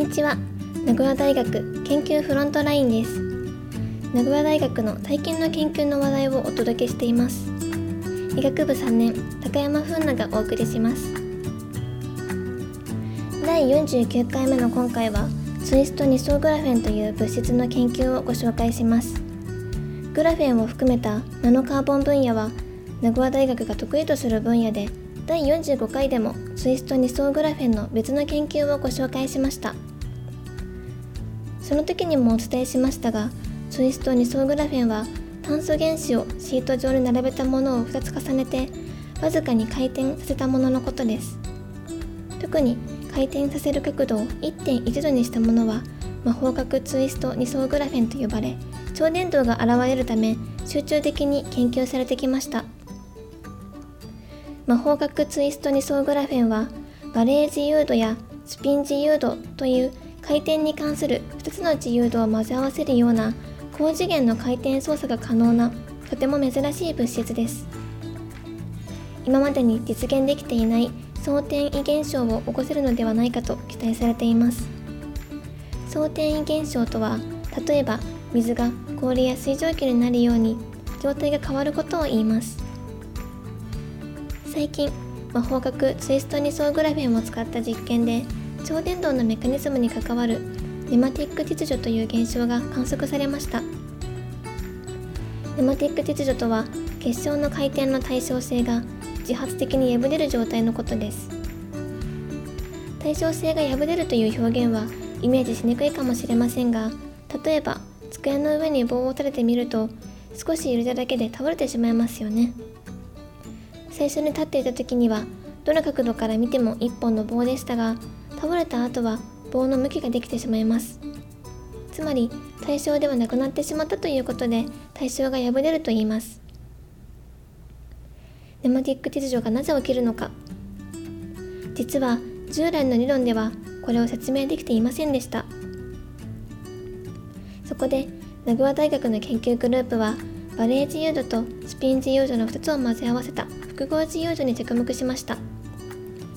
にちは。名古屋大学研究フロントラインです。名古屋大学の最近の研究の話題をお届けしています。医学部3年高山風奈がお送りします。第49回目の今回はツイストニソグラフェンという物質の研究をご紹介します。グラフェンを含めたナノカーボン分野は名古屋大学が得意とする分野で第45回でもツイスト2層グラフェンの別の研究をご紹介しました。その時にもお伝えしましたがツイスト2層グラフェンは炭素原子をシート上に並べたものを2つ重ねてわずかに回転させたもののことです。特に回転させる角度を1.1度にしたものは魔法角ツイスト2層グラフェンと呼ばれ超伝導が現れるため集中的に研究されてきました。魔法学ツイスト2層グラフェンはバレー自由度やスピン自由度という回転に関する2つの自由度を混ぜ合わせるような高次元の回転操作が可能なとても珍しい物質です。今までに実現できていない相転移現象を起こせるのではないかと期待されています。相転移現象とは例えば水が氷や水蒸気になるように状態が変わることを言います。最近魔法学ツイストニソーグラフェンを使った実験で超伝導のメカニズムに関わるネマティック秩序という現象が観測されました。ネマティック秩序とは結晶の回転の対称性が自発的に破れる状態のことです。対称性が破れるという表現はイメージしにくいかもしれませんが例えば机の上に棒を垂れてみると少し揺れただけで倒れてしまいますよね。最初に立っていた時にはどの角度から見ても1本の棒でしたが倒れた後は棒の向きができてしまいます。つまり対象ではなくなってしまったということで対象が破れると言います。ネマティック秩序がなぜ起きるのか。実は従来の理論ではこれを説明できていませんでした。そこで名古屋大学の研究グループはバレー自由度とスピン自由度の2つを混ぜ合わせた。複合自由度に着目しました。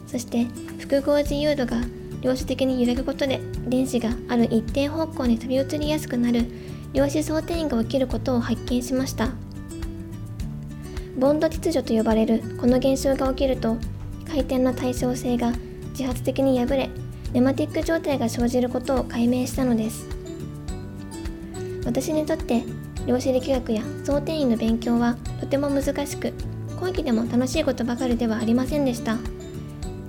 そして複合自由度が量子的に揺らぐことで電子がある一定方向に飛び移りやすくなる量子相転が起きることを発見しました。ボンド秩序と呼ばれるこの現象が起きると回転の対称性が自発的に破れネマティック状態が生じることを解明したのです。私にとって量子力学や相転移の勉強はとても難しく講義でも楽しいことばかりではありませんでした。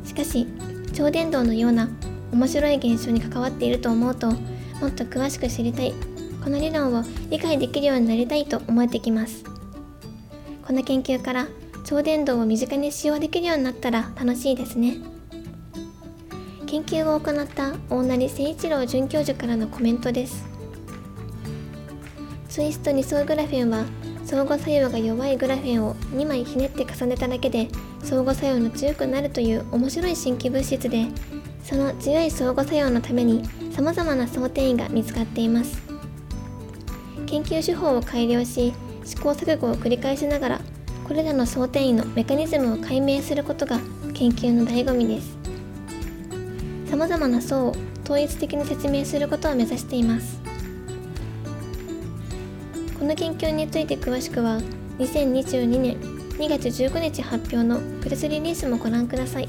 しかし超伝導のような面白い現象に関わっていると思うともっと詳しく知りたいこの理論を理解できるようになりたいと思えてきます。この研究から超伝導を身近に使用できるようになったら楽しいですね。研究を行った大成誠一郎准教授からのコメントです。ツイスト2層グラフェンは相互作用が弱いグラフェンを2枚ひねって重ねただけで相互作用の強くなるという面白い新規物質でその強い相互作用のためにさまざまな相転移が見つかっています。研究手法を改良し試行錯誤を繰り返しながらこれらの相転移のメカニズムを解明することが研究の醍醐味です。さまざまな層を統一的に説明することを目指しています。この研究について詳しくは2022年2月15日発表のプレスリリースもご覧ください。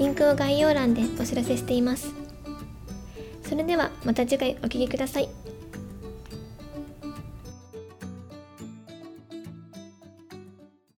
リンクを概要欄でお知らせしています。それではまた次回お聴きください。